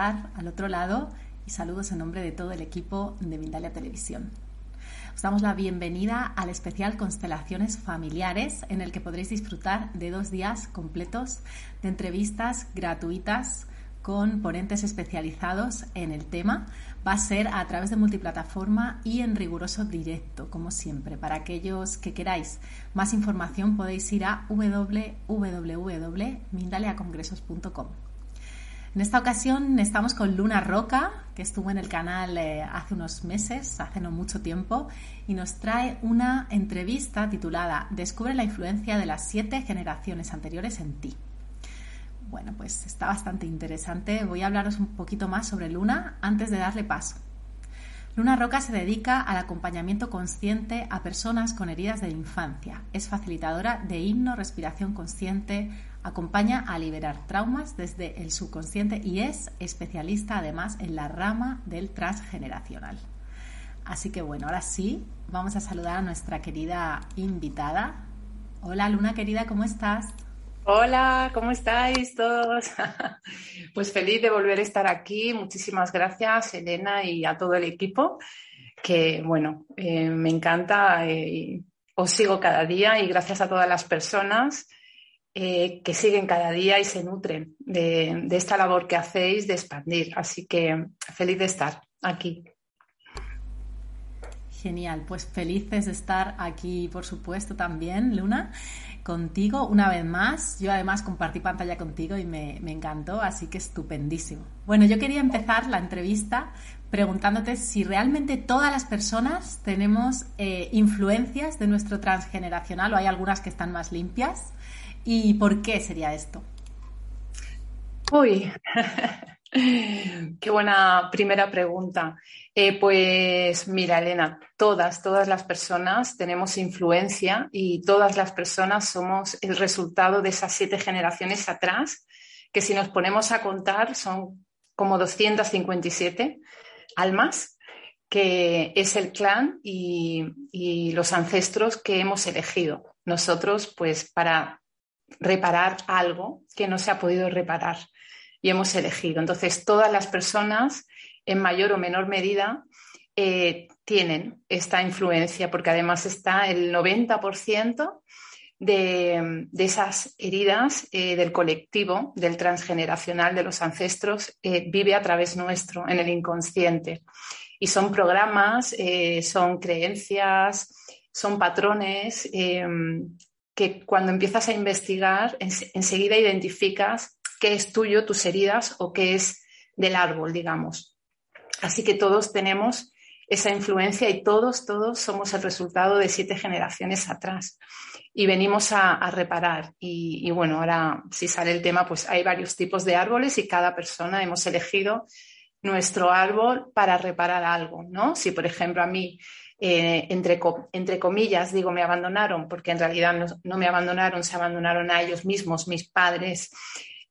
Al otro lado y saludos en nombre de todo el equipo de Mindalia Televisión. Os damos la bienvenida al especial Constelaciones Familiares en el que podréis disfrutar de dos días completos de entrevistas gratuitas con ponentes especializados en el tema. Va a ser a través de multiplataforma y en riguroso directo, como siempre. Para aquellos que queráis más información podéis ir a www.mindaliacongresos.com. En esta ocasión estamos con Luna Roca, que estuvo en el canal eh, hace unos meses, hace no mucho tiempo, y nos trae una entrevista titulada Descubre la influencia de las siete generaciones anteriores en ti. Bueno, pues está bastante interesante. Voy a hablaros un poquito más sobre Luna antes de darle paso. Luna Roca se dedica al acompañamiento consciente a personas con heridas de infancia. Es facilitadora de himno, respiración consciente, acompaña a liberar traumas desde el subconsciente y es especialista además en la rama del transgeneracional. Así que bueno, ahora sí, vamos a saludar a nuestra querida invitada. Hola Luna querida, ¿cómo estás? Hola, ¿cómo estáis todos? Pues feliz de volver a estar aquí. Muchísimas gracias, Elena, y a todo el equipo, que bueno, eh, me encanta. Eh, os sigo cada día y gracias a todas las personas eh, que siguen cada día y se nutren de, esta labor que hacéis de expandir. Así que feliz de estar aquí. Genial, pues felices de estar aquí, por supuesto, también, Luna, contigo una vez más. Yo además compartí pantalla contigo y me, me, encantó, así que estupendísimo. Bueno, yo quería empezar la entrevista preguntándote si realmente todas las personas tenemos eh, influencias de nuestro transgeneracional o hay algunas que están más limpias y por qué sería esto. Uy, qué buena primera pregunta. Eh, pues mira, Elena, todas, todas las personas tenemos influencia y todas las personas somos el resultado de esas siete generaciones atrás, que si nos ponemos a contar son como 257 almas, que es el clan y, y los ancestros que hemos elegido. Nosotros, pues, para reparar algo que no se ha podido reparar y hemos elegido. Entonces, todas las personas en mayor o menor medida eh, tienen esta influencia, porque además está el 90% de, de, esas heridas eh, del colectivo, del transgeneracional, de los ancestros, eh, vive a través nuestro, en el inconsciente. Y son programas, son creencias, son patrones que cuando empiezas a investigar, en, enseguida identificas qué es tuyo, tus heridas, o qué es del árbol, digamos. Así que todos tenemos esa influencia y todos, todos somos el resultado de siete generaciones atrás. Y venimos a, a reparar. Y, y, bueno, ahora si sale el tema, pues hay varios tipos de árboles y cada persona hemos elegido nuestro árbol para reparar algo, ¿no? Si, por ejemplo, a mí, eh, entre, entre, comillas, digo, me abandonaron, porque en realidad no, no, me abandonaron, se abandonaron a ellos mismos, mis padres,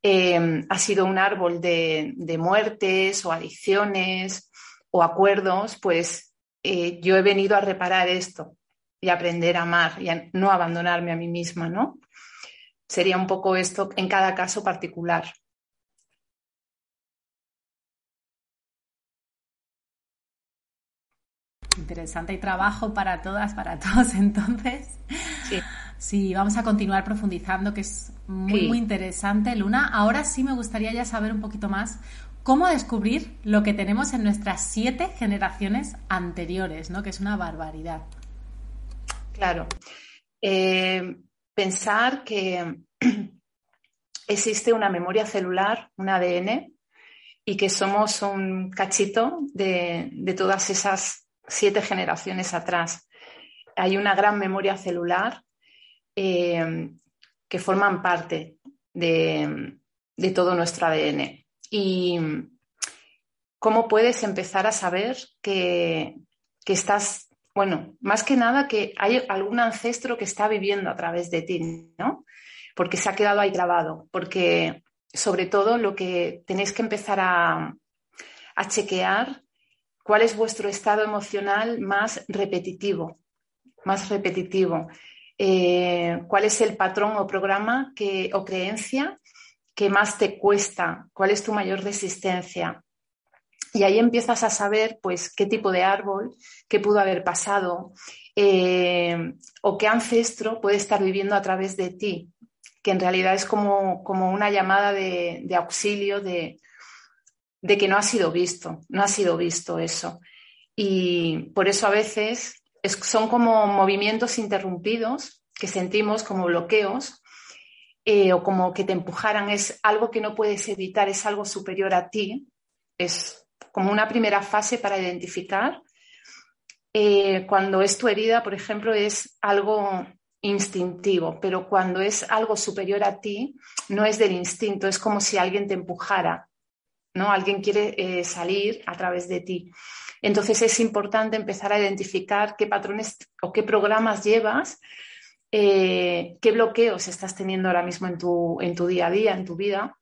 eh, ha sido un árbol de, de, muertes o adicciones o acuerdos, pues eh, yo he venido a reparar esto y aprender a amar y a no abandonarme a mí misma, ¿no? Sería un poco esto en cada caso particular. Interesante y trabajo para todas, para todos entonces. Sí. Sí, vamos a continuar profundizando, que es muy, muy interesante, Luna. Ahora sí me gustaría ya saber un poquito más cómo descubrir lo que tenemos en nuestras siete generaciones anteriores, ¿no? Que es una barbaridad. Claro. Eh, pensar que existe una memoria celular, un ADN, y que somos un cachito de, todas esas siete generaciones atrás. Hay una gran memoria celular eh, que forman parte de, todo nuestro ADN. Y cómo puedes empezar a saber que, que estás bueno, más que nada que hay algún ancestro que está viviendo a través de ti, ¿no? Porque se ha quedado ahí grabado, porque sobre todo lo que tenéis que empezar a, chequear cuál es vuestro estado emocional más repetitivo, más repetitivo. Eh, cuál es el patrón o programa que, o creencia que más te cuesta, cuál es tu mayor resistencia. Y ahí empiezas a saber pues qué tipo de árbol, qué pudo haber pasado eh, o qué ancestro puede estar viviendo a través de ti, que en realidad es como, una llamada de, auxilio de, que no ha sido visto, no ha sido visto eso. Y por eso a veces son como movimientos interrumpidos que sentimos como bloqueos eh, o como que te empujaran, es algo que no puedes evitar, es algo superior a ti, es como una primera fase para identificar. Eh, cuando es tu herida, por ejemplo, es algo instintivo, pero cuando es algo superior a ti, no es del instinto, es como si alguien te empujara, ¿no? Alguien quiere eh, salir a través de ti. Entonces es importante empezar a identificar qué patrones o qué programas llevas, eh, qué bloqueos estás teniendo ahora mismo en tu, en tu día a día, en tu vida,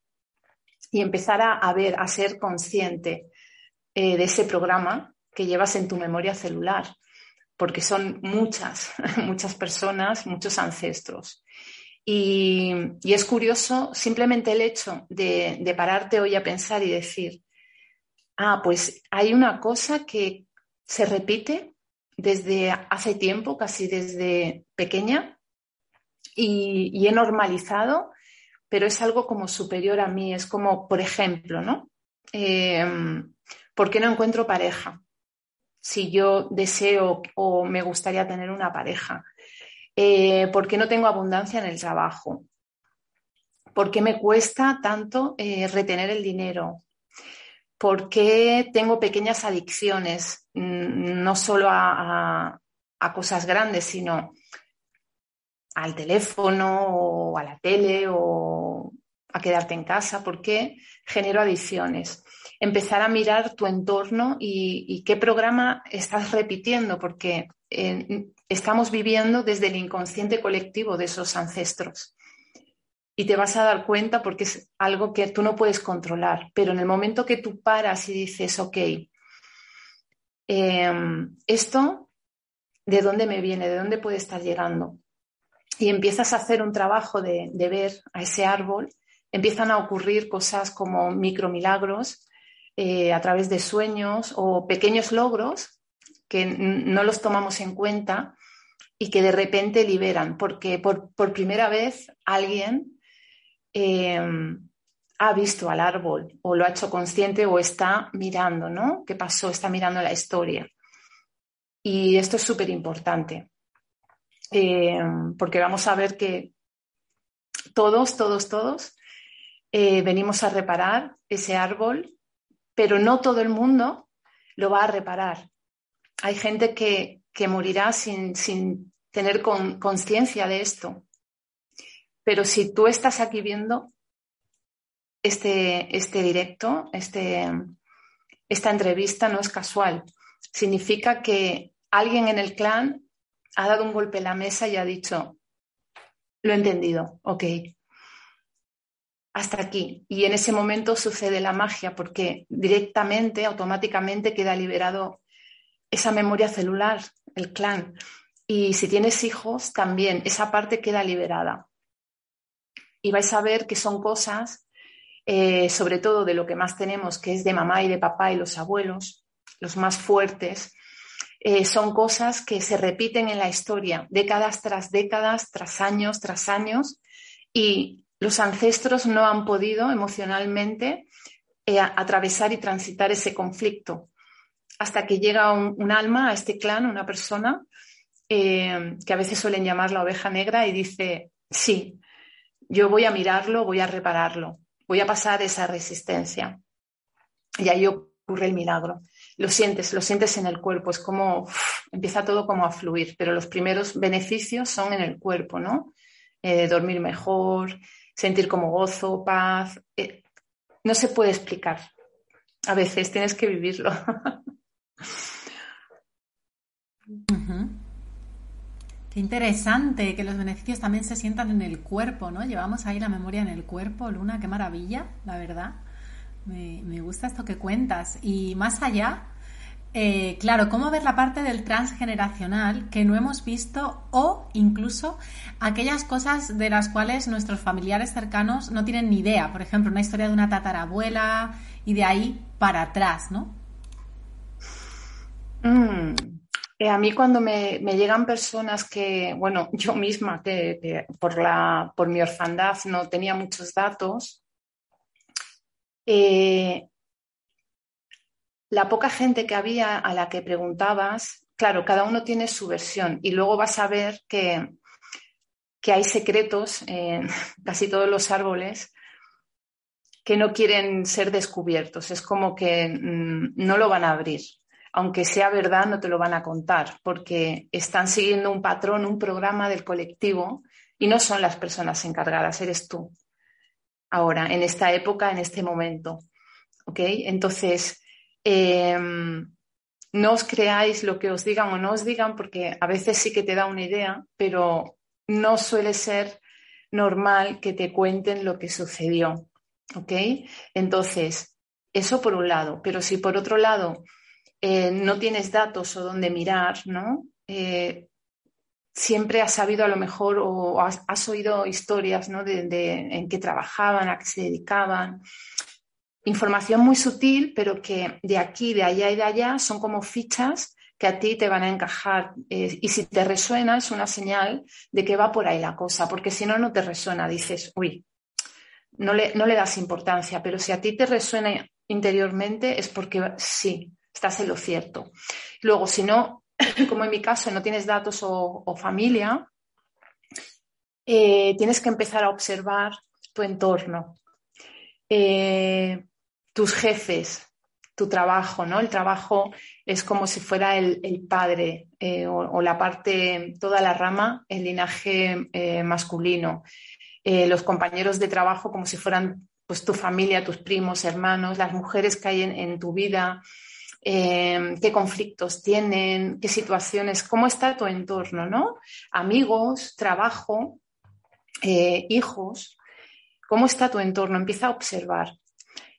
y empezar a ver, a ser consciente eh, de ese programa que llevas en tu memoria celular, porque son muchas, muchas personas, muchos ancestros. Y, es curioso simplemente el hecho de, pararte hoy a pensar y decir, ah, pues hay una cosa que se repite desde hace tiempo, casi desde pequeña, y, he normalizado, pero es algo como superior a mí, es como, por ejemplo, ¿no? Eh, ¿Por qué no encuentro pareja? Si yo deseo o me gustaría tener una pareja. Eh, ¿Por qué no tengo abundancia en el trabajo? ¿Por qué me cuesta tanto eh, retener el dinero? ¿Por qué tengo pequeñas adicciones, mm, no solo a, cosas grandes, sino al teléfono o a la tele o a quedarte en casa? ¿Por qué genero adicciones? empezar a mirar tu entorno y, qué programa estás repitiendo, porque eh, estamos viviendo desde el inconsciente colectivo de esos ancestros. Y te vas a dar cuenta porque es algo que tú no puedes controlar, pero en el momento que tú paras y dices, ok, em, esto, ¿de dónde me viene? ¿De dónde puede estar llegando? Y empiezas a hacer un trabajo de, ver a ese árbol, empiezan a ocurrir cosas como micromilagros eh, a través de sueños o pequeños logros que no los tomamos en cuenta y que de repente liberan, porque por, primera vez alguien eh, ha visto al árbol o lo ha hecho consciente o está mirando, ¿no? ¿Qué pasó? Está mirando la historia. Y esto es súper importante, eh, porque vamos a ver que todos, todos, todos venimos a reparar ese árbol pero no todo el mundo lo va a reparar. Hay gente que, morirá sin, tener conciencia de esto. Pero si tú estás aquí viendo este, este directo, este, esta entrevista no es casual. Significa que alguien en el clan ha dado un golpe en la mesa y ha dicho, lo he entendido, ok, hasta aquí. Y en ese momento sucede la magia porque directamente, automáticamente queda liberado esa memoria celular, el clan. Y si tienes hijos, también esa parte queda liberada. Y vais a ver que son cosas, eh, sobre todo de lo que más tenemos, que es de mamá y de papá y los abuelos, los más fuertes, eh, son cosas que se repiten en la historia, décadas tras décadas, tras años, tras años, y los ancestros no han podido emocionalmente eh, atravesar y transitar ese conflicto hasta que llega un, alma a este clan, una persona, eh, que a veces suelen llamar la oveja negra y dice, sí, yo voy a mirarlo, voy a repararlo, voy a pasar esa resistencia. Y ahí ocurre el milagro. Lo sientes, lo sientes en el cuerpo, es como, empieza todo como a fluir, pero los primeros beneficios son en el cuerpo, ¿no? Eh, dormir mejor, sentir como gozo, paz. Eh, no se puede explicar. A veces tienes que vivirlo. Qué interesante que los beneficios también se sientan en el cuerpo, ¿no? Llevamos ahí la memoria en el cuerpo, Luna, qué maravilla, la verdad. Me, gusta esto que cuentas. Y más allá, eh, claro, cómo ver la parte del transgeneracional que no hemos visto o incluso aquellas cosas de las cuales nuestros familiares cercanos no tienen ni idea. Por ejemplo, una historia de una tatarabuela y de ahí para atrás, ¿no? Mm, eh, a mí cuando me, llegan personas que, bueno, yo misma que, por, la, por mi orfandad no tenía muchos datos, eh, la poca gente que había a la que preguntabas, claro, cada uno tiene su versión y luego vas a ver que, que hay secretos en casi todos los árboles que no quieren ser descubiertos. Es como que mm, no lo van a abrir. Aunque sea verdad, no te lo van a contar porque están siguiendo un patrón, un programa del colectivo y no son las personas encargadas, eres tú. Ahora, en esta época, en este momento. ¿Ok? Entonces, Em, no os creáis lo que os digan o no os digan, porque a veces sí que te da una idea, pero no suele ser normal que te cuenten lo que sucedió. ¿Ok? Entonces, eso por un lado, pero si por otro lado eh, no tienes datos o dónde mirar, ¿no? Eh, siempre has sabido a lo mejor o has, oído historias ¿no? de, en qué trabajaban, a qué se dedicaban, información muy sutil, pero que de aquí, de allá y de allá son como fichas que a ti te van a encajar. Eh, y si te resuena, es una señal de que va por ahí la cosa, porque si no, no te resuena. Dices, uy, no le, no le das importancia, pero si a ti te resuena interiormente es porque sí, estás en lo cierto. Luego, si no, como en mi caso, no tienes datos o, familia, eh, tienes que empezar a observar tu entorno. Eh, tus jefes, tu trabajo, ¿no? El trabajo es como si fuera el, padre eh, o, la parte, toda la rama, el linaje masculino. Los compañeros de trabajo como si fueran pues tu familia, tus primos, hermanos, las mujeres que hay en, tu vida, qué conflictos tienen, qué situaciones, cómo está tu entorno, ¿no? Amigos, trabajo, hijos, cómo está tu entorno, empieza a observar.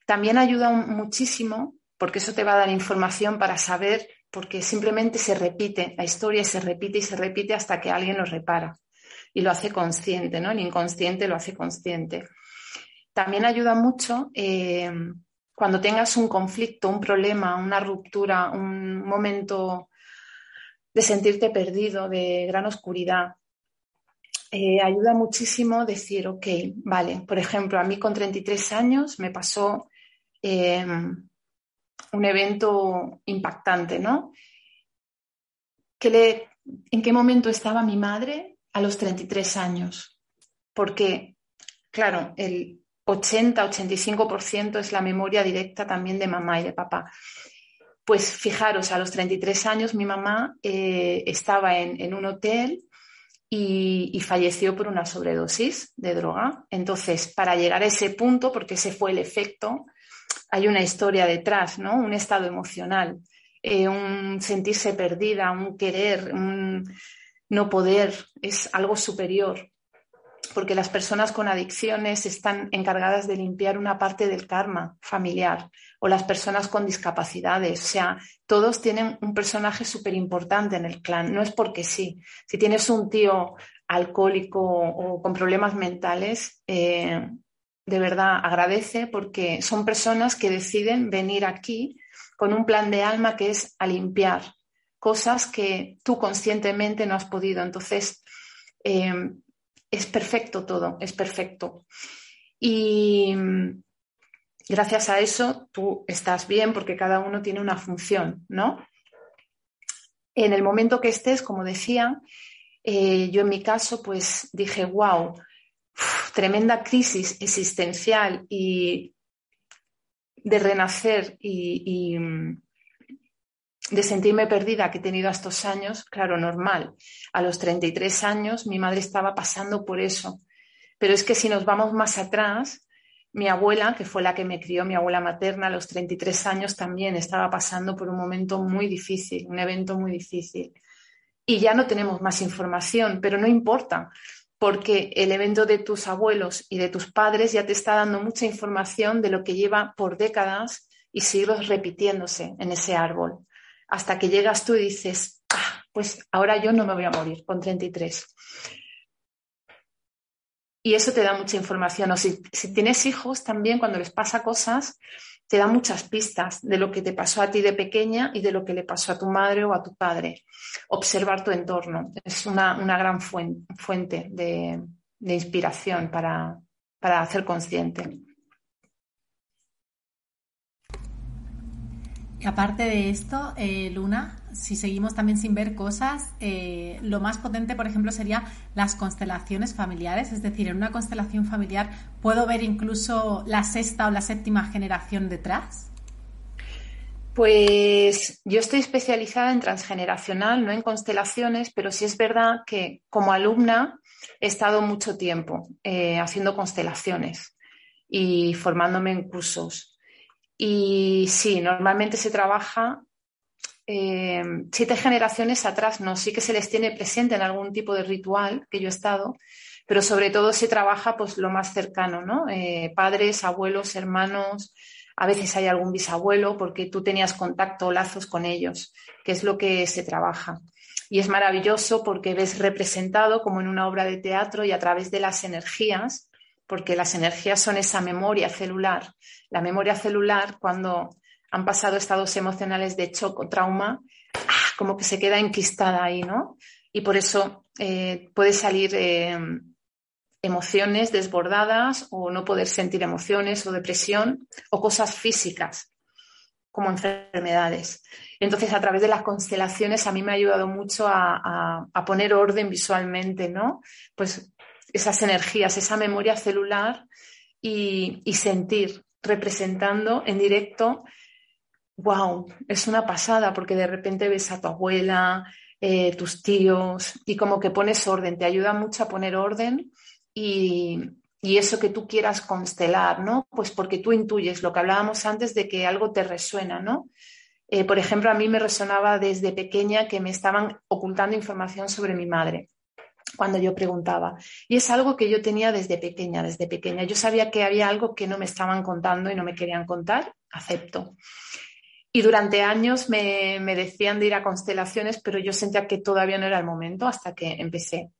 También ayuda muchísimo porque eso te va a dar información para saber, porque simplemente se repite, la historia se repite y se repite hasta que alguien lo repara y lo hace consciente, ¿no? El inconsciente lo hace consciente. También ayuda mucho eh, cuando tengas un conflicto, un problema, una ruptura, un momento de sentirte perdido, de gran oscuridad. Eh, ayuda muchísimo decir, ok, vale, por ejemplo, a mí con 33 años me pasó Em, un evento impactante, ¿no? ¿En qué momento estaba mi madre a los 33 años? Porque, claro, el 80-85% es la memoria directa también de mamá y de papá. Pues fijaros, a los 33 años mi mamá eh, estaba en, un hotel y, falleció por una sobredosis de droga. Entonces, para llegar a ese punto, porque ese fue el efecto, hay una historia detrás, ¿no? Un estado emocional, eh, un sentirse perdida, un querer, un no poder, es algo superior. Porque las personas con adicciones están encargadas de limpiar una parte del karma familiar o las personas con discapacidades. O sea, todos tienen un personaje súper importante en el clan. No es porque sí. Si tienes un tío alcohólico o con problemas mentales, eh, de verdad agradece porque son personas que deciden venir aquí con un plan de alma que es a limpiar, cosas que tú conscientemente no has podido. Entonces, eh, es perfecto todo, es perfecto. Y mm, gracias a eso tú estás bien porque cada uno tiene una función, ¿no? En el momento que estés, como decía, eh, yo en mi caso, pues dije, wow, tremenda crisis existencial y de renacer y, mm, de sentirme perdida que he tenido estos años, claro, normal. A los 33 años mi madre estaba pasando por eso. Pero es que si nos vamos más atrás, mi abuela, que fue la que me crió, mi abuela materna, a los 33 años también estaba pasando por un momento muy difícil, un evento muy difícil. Y ya no tenemos más información, pero no importa, porque el evento de tus abuelos y de tus padres ya te está dando mucha información de lo que lleva por décadas y siglos repitiéndose en ese árbol, hasta que llegas tú y dices, ah, pues ahora yo no me voy a morir con 33. Y eso te da mucha información. O si, tienes hijos también, cuando les pasa cosas, te da muchas pistas de lo que te pasó a ti de pequeña y de lo que le pasó a tu madre o a tu padre. Observar tu entorno es una, gran fuente de, inspiración para, para hacer consciente. Y aparte de esto, eh, Luna, si seguimos también sin ver cosas, eh, lo más potente, por ejemplo, sería las constelaciones familiares. Es decir, en una constelación familiar puedo ver incluso la sexta o la séptima generación detrás. Pues yo estoy especializada en transgeneracional, no en constelaciones, pero sí es verdad que como alumna he estado mucho tiempo eh, haciendo constelaciones y formándome en cursos. Y sí, normalmente se trabaja eh, siete generaciones atrás, no, sí que se les tiene presente en algún tipo de ritual que yo he estado, pero sobre todo se trabaja pues lo más cercano, ¿no? Eh, padres, abuelos, hermanos, a veces hay algún bisabuelo porque tú tenías contacto o lazos con ellos, que es lo que se trabaja. Y es maravilloso porque ves representado como en una obra de teatro y a través de las energías porque las energías son esa memoria celular. La memoria celular, cuando han pasado estados emocionales de shock o trauma, ¡ah! como que se queda enquistada ahí, ¿no? Y por eso eh, puede salir eh, emociones desbordadas o no poder sentir emociones o depresión o cosas físicas como enfermedades. Entonces, a través de las constelaciones a mí me ha ayudado mucho a, a poner orden visualmente, ¿no? Pues esas energías, esa memoria celular y, sentir representando en directo, wow, es una pasada porque de repente ves a tu abuela, eh, tus tíos y como que pones orden, te ayuda mucho a poner orden y, eso que tú quieras constelar, ¿no? Pues porque tú intuyes lo que hablábamos antes de que algo te resuena, ¿no? Eh, por ejemplo, a mí me resonaba desde pequeña que me estaban ocultando información sobre mi madre cuando yo preguntaba. Y es algo que yo tenía desde pequeña, desde pequeña. Yo sabía que había algo que no me estaban contando y no me querían contar, acepto. Y durante años me, decían de ir a constelaciones, pero yo sentía que todavía no era el momento hasta que empecé.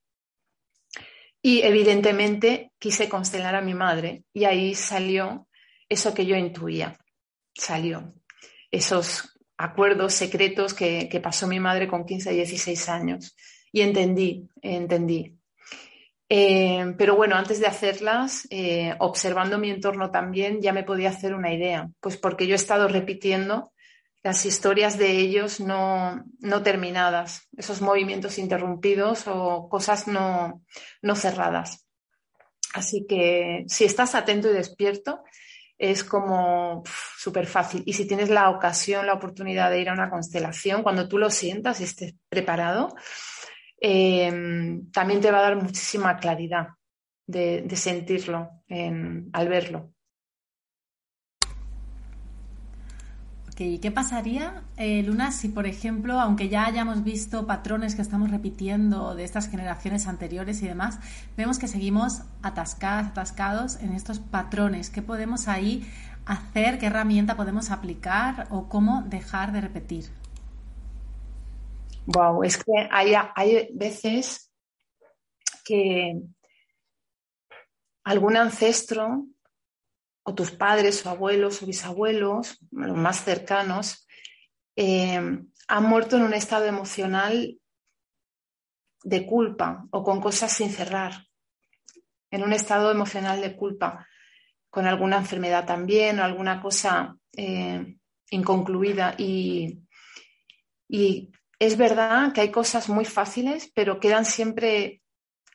Y evidentemente quise constelar a mi madre y ahí salió eso que yo intuía, salió. Esos acuerdos secretos que, que pasó mi madre con 15 y 16 años y entendí, entendí. Eh, pero bueno, antes de hacerlas, eh, observando mi entorno también, ya me podía hacer una idea, pues porque yo he estado repitiendo las historias de ellos no, no terminadas, esos movimientos interrumpidos o cosas no, no cerradas. Así que si estás atento y despierto, es como súper fácil. Y si tienes la ocasión, la oportunidad de ir a una constelación, cuando tú lo sientas y estés preparado, Em, también te va a dar muchísima claridad de, sentirlo al verlo. ¿Qué pasaría, eh, Luna, si, por ejemplo, aunque ya hayamos visto patrones que estamos repitiendo de estas generaciones anteriores y demás, vemos que seguimos atascadas, atascados en estos patrones? ¿Qué podemos ahí hacer? ¿Qué herramienta podemos aplicar o cómo dejar de repetir? Wow, es que hay, hay veces que algún ancestro o tus padres o abuelos o bisabuelos, los más cercanos, eh, han muerto en un estado emocional de culpa o con cosas sin cerrar, en un estado emocional de culpa, con alguna enfermedad también o alguna cosa eh, inconcluida. Y, y es verdad que hay cosas muy fáciles, pero quedan siempre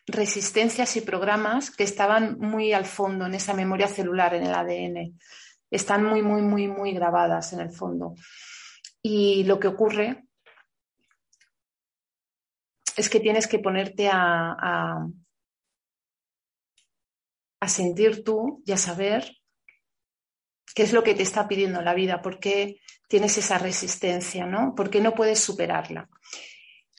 resistencias y programas que estaban muy al fondo en esa memoria celular, en el ADN. Están muy, muy, muy, muy grabadas en el fondo. Y lo que ocurre es que tienes que ponerte a, a, sentir tú y a saber qué es lo que te está pidiendo la vida, por qué tienes esa resistencia, ¿no? ¿Por qué no puedes superarla?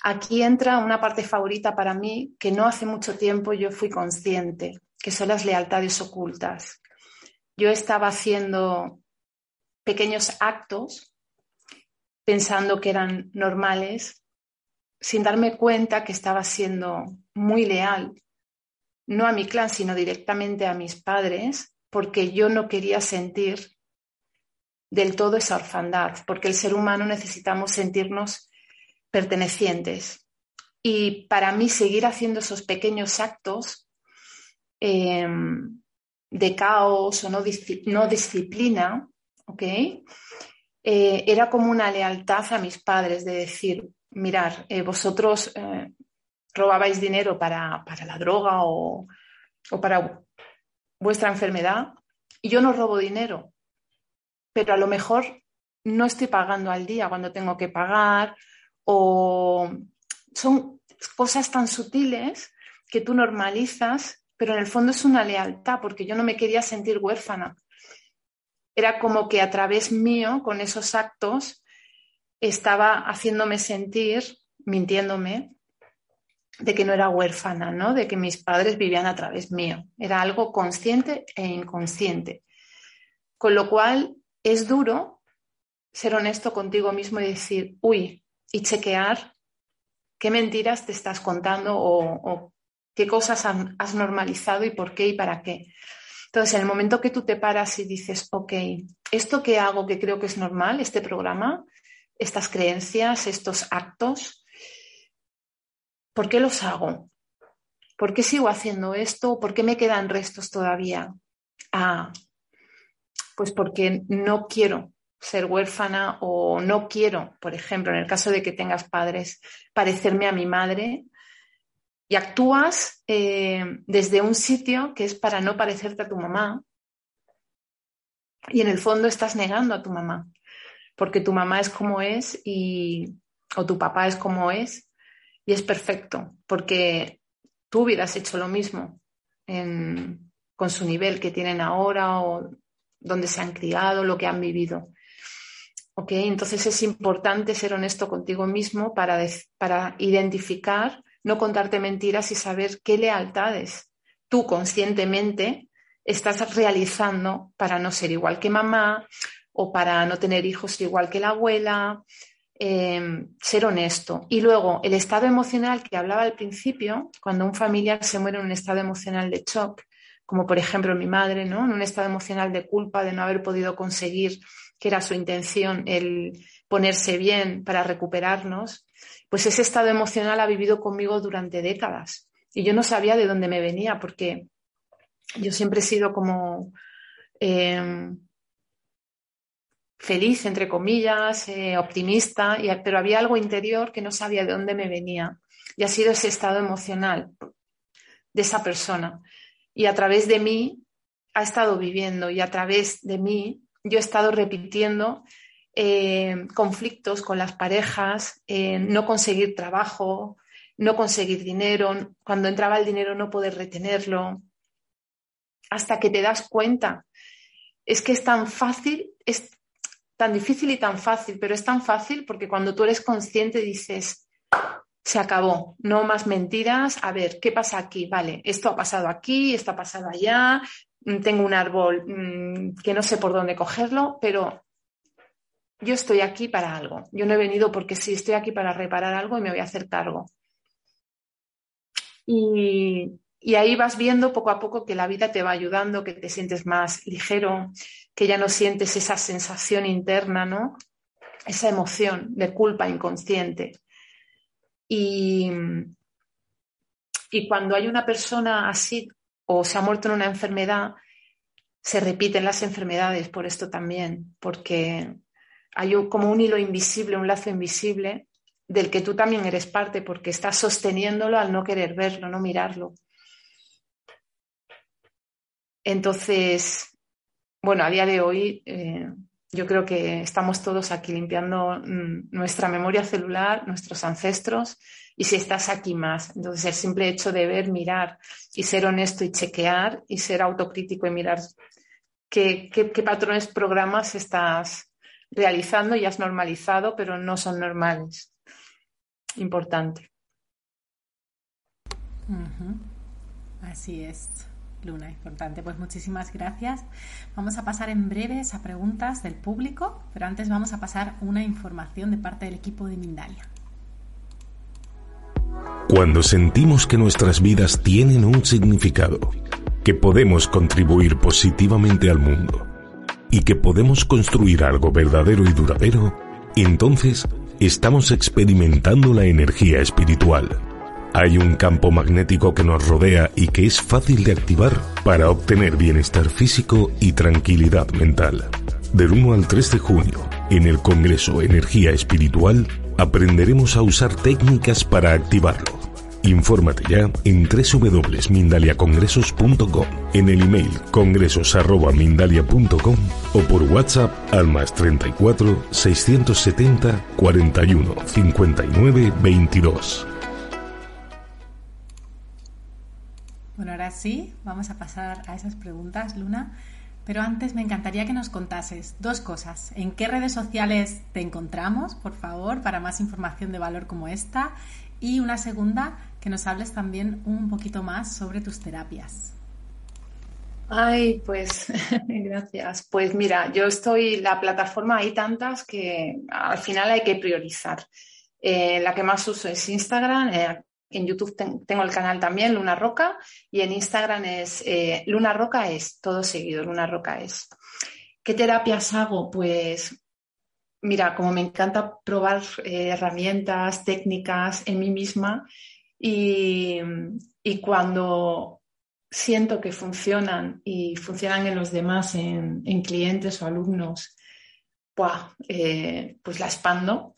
Aquí entra una parte favorita para mí que no hace mucho tiempo yo fui consciente, que son las lealtades ocultas. Yo estaba haciendo pequeños actos pensando que eran normales, sin darme cuenta que estaba siendo muy leal, no a mi clan, sino directamente a mis padres, porque yo no quería sentir del todo esa orfandad, porque el ser humano necesitamos sentirnos pertenecientes. Y para mí seguir haciendo esos pequeños actos em, de caos o no, disciplina, ¿ok? Eh, era como una lealtad a mis padres de decir, mirar, eh, vosotros eh, robabais dinero para, la droga o, o para vuestra enfermedad y yo no robo dinero, pero a lo mejor no estoy pagando al día cuando tengo que pagar o son cosas tan sutiles que tú normalizas, pero en el fondo es una lealtad, porque yo no me quería sentir huérfana. Era como que a través mío, con esos actos, estaba haciéndome sentir, mintiéndome, de que no era huérfana, ¿no? De que mis padres vivían a través mío. Era algo consciente e inconsciente. Con lo cual es duro ser honesto contigo mismo y decir, uy, y chequear qué mentiras te estás contando o, qué cosas has normalizado y por qué y para qué. Entonces, en el momento que tú te paras y dices, ok, esto que hago que creo que es normal, este programa, estas creencias, estos actos, ¿por qué los hago? ¿Por qué sigo haciendo esto? ¿Por qué me quedan restos todavía? Ah, pues porque no quiero ser huérfana o no quiero, por ejemplo, en el caso de que tengas padres, parecerme a mi madre y actúas eh, desde un sitio que es para no parecerte a tu mamá y en el fondo estás negando a tu mamá porque tu mamá es como es y o tu papá es como es y es perfecto porque tú hubieras hecho lo mismo con su nivel que tienen ahora o donde se han criado, lo que han vivido. ¿ok? Entonces es importante ser honesto contigo mismo para, para identificar, no contarte mentiras y saber qué lealtades tú conscientemente estás realizando para no ser igual que mamá o para no tener hijos igual que la abuela, em, ser honesto. Y luego, el estado emocional que hablaba al principio, cuando un familiar se muere en un estado emocional de shock, como por ejemplo mi madre, ¿no? En un estado emocional de culpa de no haber podido conseguir que era su intención el ponerse bien para recuperarnos, pues ese estado emocional ha vivido conmigo durante décadas. Y yo no sabía de dónde me venía, porque yo siempre he sido como em, feliz, entre comillas, eh, optimista, pero había algo interior que no sabía de dónde me venía. Y ha sido ese estado emocional de esa persona. Y a través de mí ha estado viviendo y a través de mí yo he estado repitiendo eh, conflictos con las parejas, eh, no conseguir trabajo, no conseguir dinero, cuando entraba el dinero no poder retenerlo, hasta que te das cuenta. Es que es tan fácil, tan difícil y tan fácil, pero es tan fácil porque cuando tú eres consciente dices, se acabó, no más mentiras, a ver, ¿qué pasa aquí? Vale, esto ha pasado aquí, esto ha pasado allá, Mm, tengo un árbol mm, que no sé por dónde cogerlo, pero yo estoy aquí para algo. Yo no he venido porque sí, estoy aquí para reparar algo y me voy a hacer cargo. Y, ahí vas viendo poco a poco que la vida te va ayudando, que te sientes más ligero, que ya no sientes esa sensación interna, ¿no? esa emoción de culpa inconsciente. Y, y cuando hay una persona así o se ha muerto en una enfermedad, se repiten las enfermedades por esto también, porque hay como un hilo invisible, un lazo invisible del que tú también eres parte, porque estás sosteniéndolo al no querer verlo, no mirarlo. Entonces, bueno, a día de hoy eh, yo creo que estamos todos aquí limpiando mm, nuestra memoria celular, nuestros ancestros, y si estás aquí más. Entonces, el simple hecho de ver, mirar y ser honesto y chequear y ser autocrítico y mirar qué, patrones, programas estás realizando y has normalizado, pero no son normales. Importante. Así es. Luna, importante. Pues muchísimas gracias. Vamos a pasar en breves a preguntas del público, pero antes vamos a pasar una información de parte del equipo de Mindalia. Cuando sentimos que nuestras vidas tienen un significado, que podemos contribuir positivamente al mundo y que podemos construir algo verdadero y duradero, entonces estamos experimentando la energía espiritual. Hay un campo magnético que nos rodea y que es fácil de activar para obtener bienestar físico y tranquilidad mental. Del 1 al 3 de junio, en el Congreso Energía Espiritual, aprenderemos a usar técnicas para activarlo. Infórmate ya en www.mindaliacongresos.com, en el email congresos.mindalia.com o por WhatsApp al más 34 670 41 59 22. Bueno, ahora sí, vamos a pasar a esas preguntas, Luna. Pero antes me encantaría que nos contases dos cosas. ¿En qué redes sociales te encontramos, por favor, para más información de valor como esta? Y una segunda, que nos hables también un poquito más sobre tus terapias. Ay, pues gracias. Pues mira, yo estoy, la plataforma hay tantas que al final hay que priorizar. Eh, la que más uso es Instagram, eh, en YouTube tengo el canal también, Luna Roca, y en Instagram es eh, Luna Roca es, todo seguido, Luna Roca es. ¿Qué terapias hago? Pues mira, como me encanta probar eh, herramientas, técnicas en mí misma y, cuando siento que funcionan y funcionan en los demás, en, clientes o alumnos, eh, pues la expando.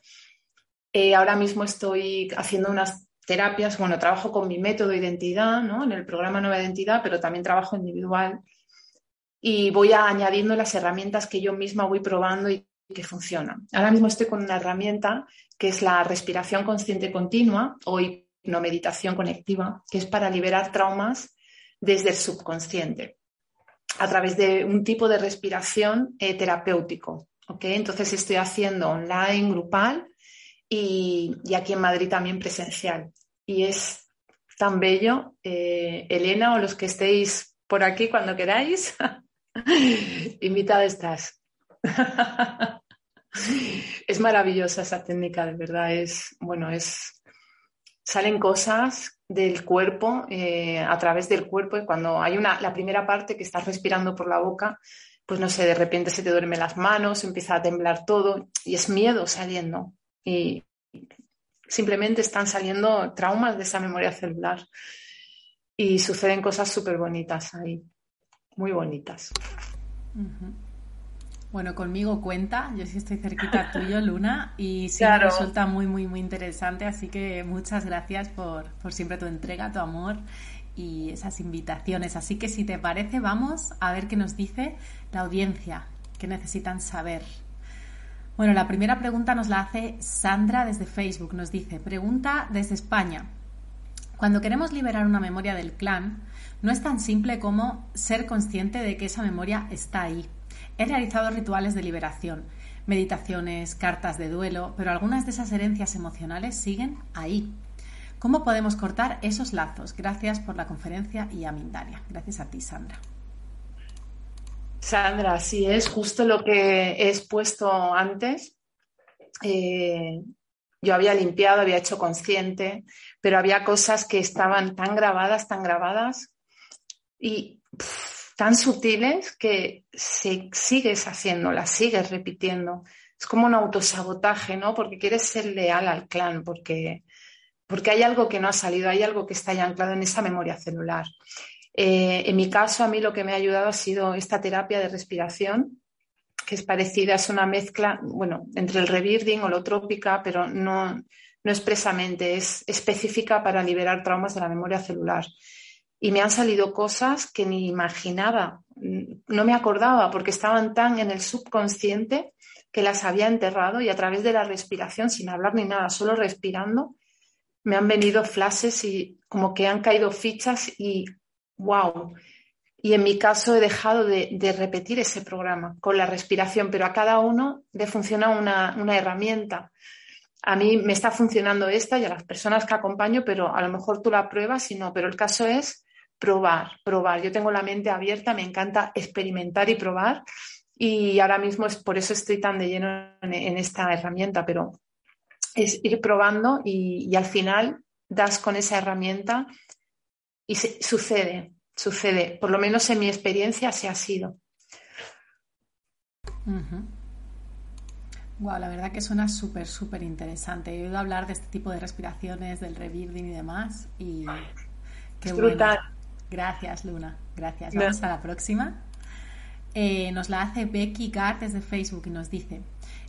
ahora mismo estoy haciendo unas terapias, bueno, trabajo con mi método identidad, ¿no? En el programa Nueva Identidad, pero también trabajo individual y voy añadiendo las herramientas que yo misma voy probando y que funcionan. Ahora mismo estoy con una herramienta que es la respiración consciente continua o hipnomeditación conectiva, que es para liberar traumas desde el subconsciente a través de un tipo de respiración eh, terapéutico. ¿okay? Entonces estoy haciendo online, grupal y, aquí en Madrid también presencial. Y es tan bello. Eh, Elena o los que estéis por aquí cuando queráis, invitada estás. es maravillosa esa técnica, de verdad. Es, bueno, es, salen cosas del cuerpo, eh, a través del cuerpo, y cuando hay una, la primera parte que estás respirando por la boca, pues no sé, de repente se te duermen las manos, empieza a temblar todo, y es miedo saliendo y simplemente están saliendo traumas de esa memoria celular y suceden cosas súper bonitas ahí, muy bonitas. Bueno, conmigo cuenta, yo sí estoy cerquita tuyo, Luna, y sí me resulta muy, muy, muy interesante, así que muchas gracias por, por siempre tu entrega, tu amor y esas invitaciones. Así que si te parece, vamos a ver qué nos dice la audiencia, qué necesitan saber. Bueno, la primera pregunta nos la hace Sandra desde Facebook. Nos dice, pregunta desde España. Cuando queremos liberar una memoria del clan, no es tan simple como ser consciente de que esa memoria está ahí. He realizado rituales de liberación, meditaciones, cartas de duelo, pero algunas de esas herencias emocionales siguen ahí. ¿Cómo podemos cortar esos lazos? Gracias por la conferencia y a Mindalia. Gracias a ti, Sandra. Sandra, sí, es justo lo que he expuesto antes. Eh, yo había limpiado, había hecho consciente, pero había cosas que estaban tan grabadas, tan grabadas y tan sutiles que se, sigues haciéndolas, sigues repitiendo. es como un autosabotaje, ¿no? Porque quieres ser leal al clan, porque, porque hay algo que no ha salido, hay algo que está ya anclado en esa memoria celular. Eh, en mi caso, a mí lo que me ha ayudado ha sido esta terapia de respiración, que es parecida, es una mezcla, bueno, entre el rebirding o trópica, pero no, no expresamente, es específica para liberar traumas de la memoria celular. Y me han salido cosas que ni imaginaba, no me acordaba porque estaban tan en el subconsciente que las había enterrado y a través de la respiración, sin hablar ni nada, solo respirando, me han venido flashes y como que han caído fichas y wow. Y en mi caso he dejado de, repetir ese programa con la respiración, pero a cada uno le funciona una, herramienta. A mí me está funcionando esta y a las personas que acompaño, pero a lo mejor tú la pruebas y no, pero el caso es probar, probar. Yo tengo la mente abierta, me encanta experimentar y probar y ahora mismo es por eso estoy tan de lleno en, esta herramienta, pero es ir probando y, al final das con esa herramienta y sucede, sucede. Por lo menos en mi experiencia se ha sido. Wow, la verdad que suena súper, súper interesante. He oído hablar de este tipo de respiraciones, del rebuilding y demás. Y qué brutal. Gracias, Luna. Gracias. Vamos hasta la próxima. Eh, nos la hace Becky Gart desde Facebook y nos dice,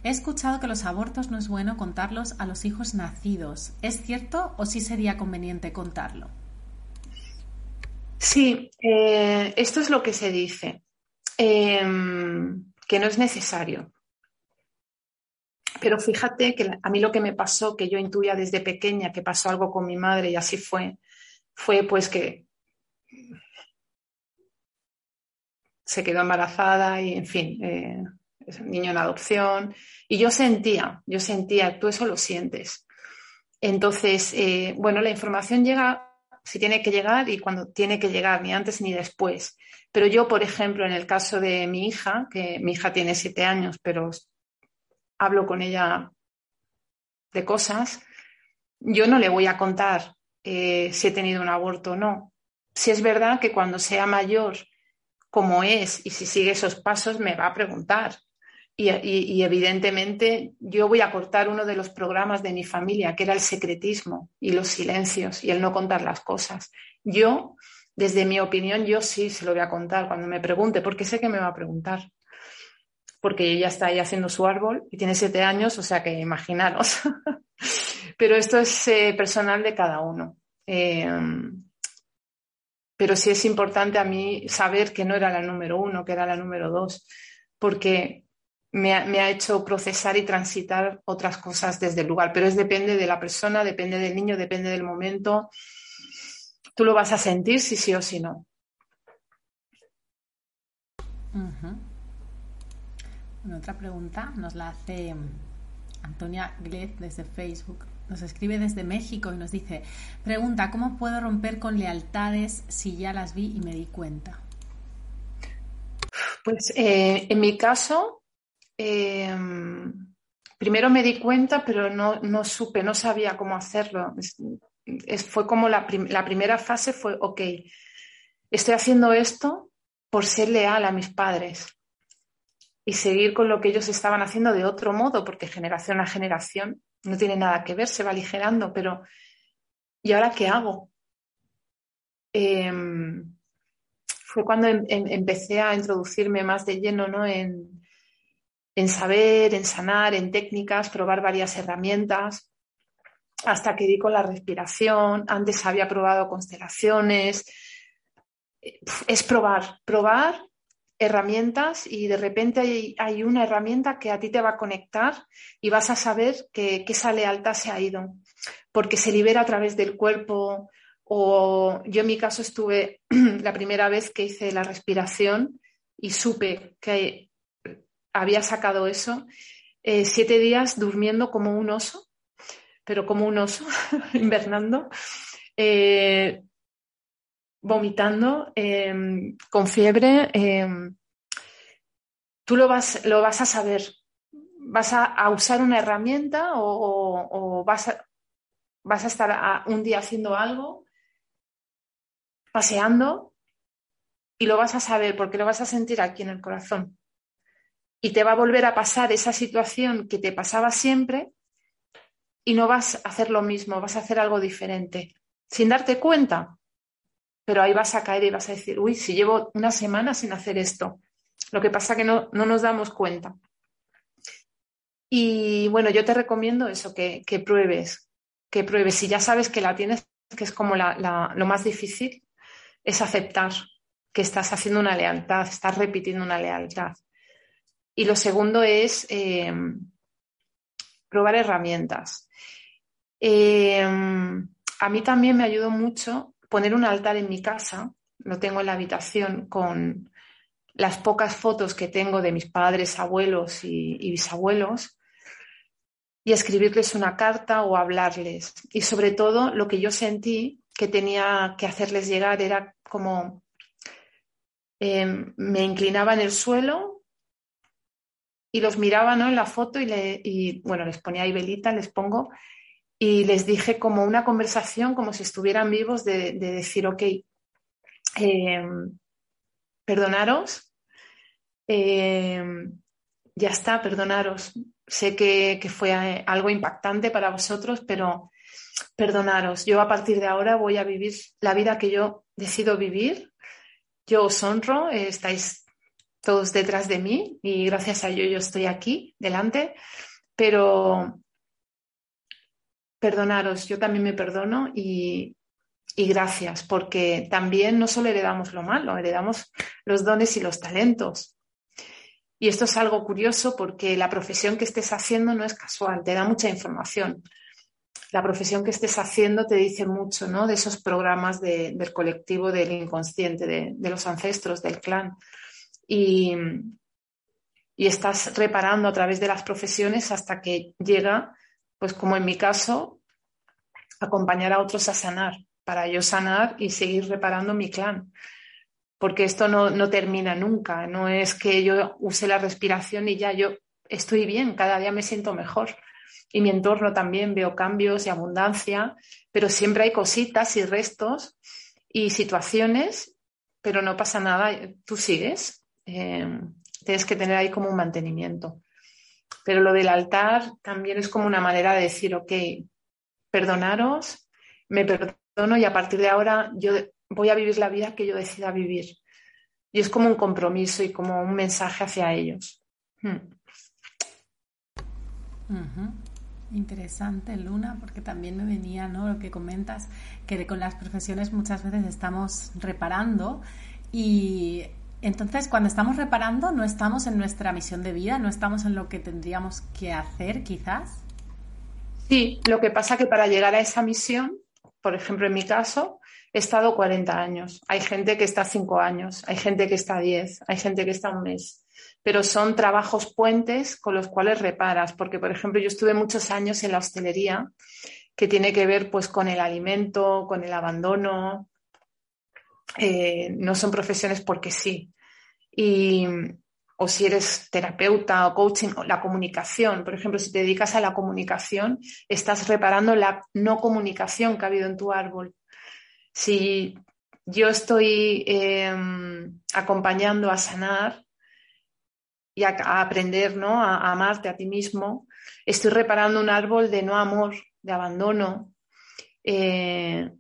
he escuchado que los abortos no es bueno contarlos a los hijos nacidos. ¿Es cierto o sí sería conveniente contarlo? Sí, eh, esto es lo que se dice, em, que no es necesario. Pero fíjate que a mí lo que me pasó, que yo intuía desde pequeña que pasó algo con mi madre y así fue, fue pues que se quedó embarazada y, en fin, eh, es un niño en adopción. Y yo sentía, yo sentía, tú eso lo sientes. Entonces, eh, bueno, la información llega si tiene que llegar y cuando tiene que llegar, ni antes ni después. Pero yo, por ejemplo, en el caso de mi hija, que mi hija tiene siete años, pero hablo con ella de cosas, yo no le voy a contar eh, si he tenido un aborto o no. Si es verdad que cuando sea mayor como es y si sigue esos pasos me va a preguntar. Y, evidentemente yo voy a cortar uno de los programas de mi familia, que era el secretismo y los silencios y el no contar las cosas. Yo, desde mi opinión, yo sí se lo voy a contar cuando me pregunte, porque sé que me va a preguntar. Porque ella está ahí haciendo su árbol y tiene siete años, o sea que imaginaros. Pero esto es eh, personal de cada uno. Eh, pero sí es importante a mí saber que no era la número uno, que era la número dos, porque me ha, hecho procesar y transitar otras cosas desde el lugar. Pero es depende de la persona, depende del niño, depende del momento. Tú lo vas a sentir si sí o si no. otra pregunta nos la hace Antonia Glez desde Facebook nos escribe desde México y nos dice, pregunta, ¿cómo puedo romper con lealtades si ya las vi y me di cuenta? Pues eh, en mi caso, em, primero me di cuenta, pero no, supe, no sabía cómo hacerlo. fue como la, la primera fase fue, ok, estoy haciendo esto por ser leal a mis padres y seguir con lo que ellos estaban haciendo de otro modo, porque generación a generación no tiene nada que ver, se va aligerando, pero ¿y ahora qué hago? Em, fue cuando em, empecé a introducirme más de lleno ¿no? en, en saber, en sanar, en técnicas, probar varias herramientas, hasta que di con la respiración. Antes había probado constelaciones. Es probar, probar herramientas y de repente hay, una herramienta que a ti te va a conectar y vas a saber que, esa lealtad se ha ido, porque se libera a través del cuerpo o yo en mi caso estuve la primera vez que hice la respiración y supe que había sacado eso, eh, siete días durmiendo como un oso, pero como un oso, invernando. Eh, vomitando, em, con fiebre, em, tú lo vas, lo vas a saber. Vas a, usar una herramienta o, vas, a, vas, a, estar un día haciendo algo, paseando, y lo vas a saber porque lo vas a sentir aquí en el corazón. Y te va a volver a pasar esa situación que te pasaba siempre y no vas a hacer lo mismo, vas a hacer algo diferente, sin darte cuenta. Pero ahí vas a caer y vas a decir, uy, si llevo una semana sin hacer esto. Lo que pasa que no, no nos damos cuenta. Y bueno, yo te recomiendo eso, que, que pruebes, que pruebes. Si ya sabes que la tienes, que es como la, lo más difícil, es aceptar que estás haciendo una lealtad, estás repitiendo una lealtad. Y lo segundo es eh, probar herramientas. Eh, a mí también me ayudó mucho poner un altar en mi casa, lo tengo en la habitación con las pocas fotos que tengo de mis padres, abuelos y, bisabuelos, y escribirles una carta o hablarles. Y sobre todo lo que yo sentí que tenía que hacerles llegar era como em, me inclinaba en el suelo y los miraba ¿no? en la foto y, le, y, bueno, les ponía ahí velita, les pongo y les dije como una conversación, como si estuvieran vivos, de, de decir, ok, eh, perdonaros, eh, ya está, perdonaros, sé que, fue eh, algo impactante para vosotros, pero perdonaros. Yo a partir de ahora voy a vivir la vida que yo decido vivir. Yo os honro, estáis todos detrás de mí y gracias a ello yo estoy aquí delante, pero perdonaros, yo también me perdono y, y gracias, porque también no solo heredamos lo malo, heredamos los dones y los talentos. Y esto es algo curioso porque la profesión que estés haciendo no es casual, te da mucha información. La profesión que estés haciendo te dice mucho ¿no? de esos programas de, del colectivo del inconsciente, de, los ancestros, del clan. Y, y estás reparando a través de las profesiones hasta que llega, pues como en mi caso, acompañar a otros a sanar, para yo sanar y seguir reparando mi clan porque esto no, no, termina nunca. No es que yo use la respiración y ya yo estoy bien, cada día me siento mejor. Y mi entorno también veo cambios y abundancia, pero siempre hay cositas y restos y situaciones, pero no pasa nada, tú sigues. Eh, tienes que tener ahí como un mantenimiento. Pero lo del altar también es como una manera de decir, ok, perdonaros, me perdono y a partir de ahora yo voy a vivir la vida que yo decida vivir. Y es como un compromiso y como un mensaje hacia ellos. Hmm. Interesante, Luna, porque también me venía ¿no? lo que comentas, que con las profesiones muchas veces estamos reparando y entonces cuando estamos reparando no estamos en nuestra misión de vida, no estamos en lo que tendríamos que hacer quizás. Sí, lo que pasa que para llegar a esa misión, por ejemplo en mi caso, he estado 40 años. Hay gente que está 5 años, hay gente que está 10, hay gente que está un mes. Pero son trabajos puentes con los cuales reparas, porque, por ejemplo, yo estuve muchos años en la hostelería, que tiene que ver pues con el alimento, con el abandono. Eh, no son profesiones porque sí. Y, o si eres terapeuta o coaching, o la comunicación. Por ejemplo, si te dedicas a la comunicación, estás reparando la no comunicación que ha habido en tu árbol si yo estoy em, acompañando a sanar y a, aprender ¿no? A, amarte a ti mismo, estoy reparando un árbol de no amor, de abandono, eh,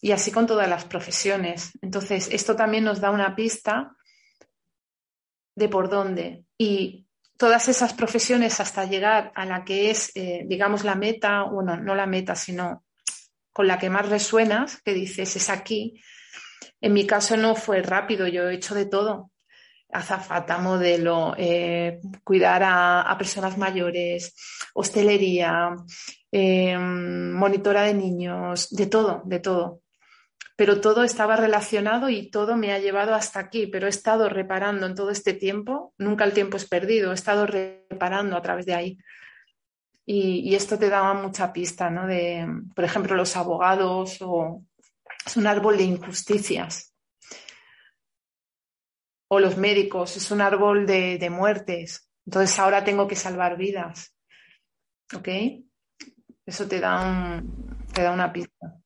y así con todas las profesiones. Entonces, esto también nos da una pista de por dónde. Y todas esas profesiones hasta llegar a la que es, eh, digamos, la meta, bueno, no la meta, sino con la que más resuenas, que dices, es aquí. En mi caso no fue rápido, yo he hecho de todo. Azafata, modelo, eh, cuidar a, personas mayores, hostelería, eh, monitora de niños, de todo, de todo. Pero todo estaba relacionado y todo me ha llevado hasta aquí, pero he estado reparando en todo este tiempo, nunca el tiempo es perdido, he estado reparando a través de ahí. Y, esto te daba mucha pista, ¿no? De, por ejemplo, los abogados o es un árbol de injusticias. O los médicos, es un árbol de, muertes. Entonces ahora tengo que salvar vidas. ¿Ok? Eso te da una pista.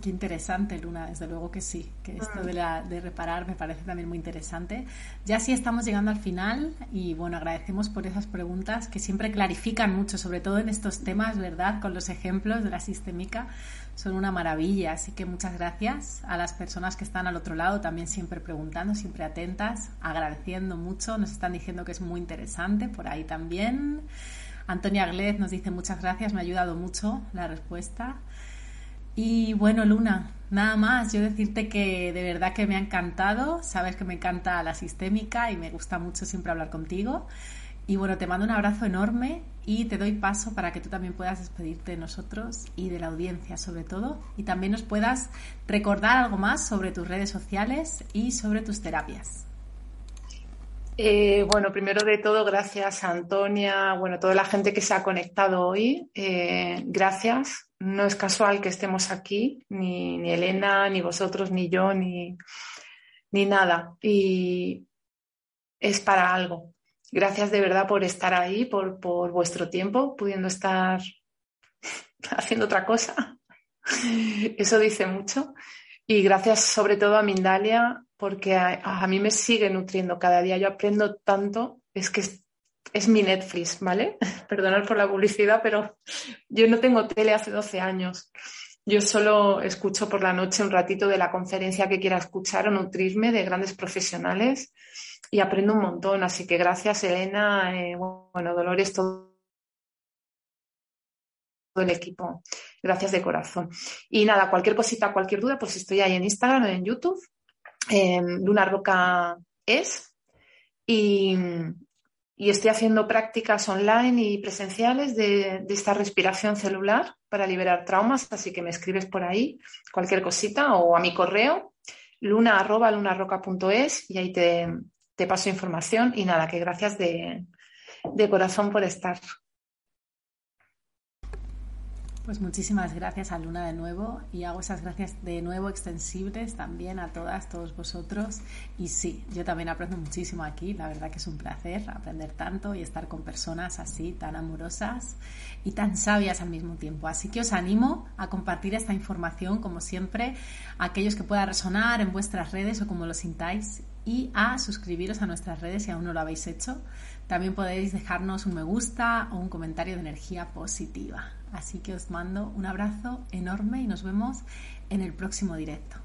Qué interesante, Luna, desde luego que sí, que esto mm. de, la, de reparar me parece también muy interesante. Ya sí estamos llegando al final y bueno, agradecemos por esas preguntas que siempre clarifican mucho, sobre todo en estos temas, ¿verdad? Con los ejemplos de la sistémica, son una maravilla. Así que muchas gracias a las personas que están al otro lado, también siempre preguntando, siempre atentas, agradeciendo mucho, nos están diciendo que es muy interesante por ahí también. Antonia Glez nos dice muchas gracias, me ha ayudado mucho la respuesta. Y bueno, Luna, nada más, yo decirte que de verdad que me ha encantado, sabes que me encanta la sistémica y me gusta mucho siempre hablar contigo. Y bueno, te mando un abrazo enorme y te doy paso para que tú también puedas despedirte de nosotros y de la audiencia sobre todo y también nos puedas recordar algo más sobre tus redes sociales y sobre tus terapias. Eh, bueno, primero de todo, gracias a Antonia, bueno, toda la gente que se ha conectado hoy, eh, gracias no es casual que estemos aquí, ni, ni Elena, ni vosotros, ni yo, ni, ni nada. Y es para algo. Gracias de verdad por estar ahí, por, por vuestro tiempo, pudiendo estar haciendo otra cosa. Eso dice mucho. Y gracias sobre todo a Mindalia, porque a, mí me sigue nutriendo cada día. Yo aprendo tanto, es que es mi Netflix, ¿vale? Perdonad por la publicidad, pero yo no tengo tele hace 12 años. Yo solo escucho por la noche un ratito de la conferencia que quiera escuchar o nutrirme de grandes profesionales y aprendo un montón. Así que gracias, Elena, eh, bueno, Dolores, todo el equipo. Gracias de corazón. Y nada, cualquier cosita, cualquier duda, pues estoy ahí en Instagram o en YouTube. Luna Roca es. Y, estoy haciendo prácticas online y presenciales de, esta respiración celular para liberar traumas, así que me escribes por ahí cualquier cosita o a mi correo luna arroba lunarroca.es y ahí te, paso información y nada, que gracias de corazón por estar. Pues muchísimas gracias a Luna de nuevo y hago esas gracias de nuevo extensibles también a todas, todos vosotros. Y sí, yo también aprendo muchísimo aquí, la verdad que es un placer aprender tanto y estar con personas así tan amorosas y tan sabias al mismo tiempo. Así que os animo a compartir esta información como siempre a aquellos que pueda resonar en vuestras redes o como lo sintáis y a suscribiros a nuestras redes si aún no lo habéis hecho. También podéis dejarnos un me gusta o un comentario de energía positiva. Así que os mando un abrazo enorme y nos vemos en el próximo directo.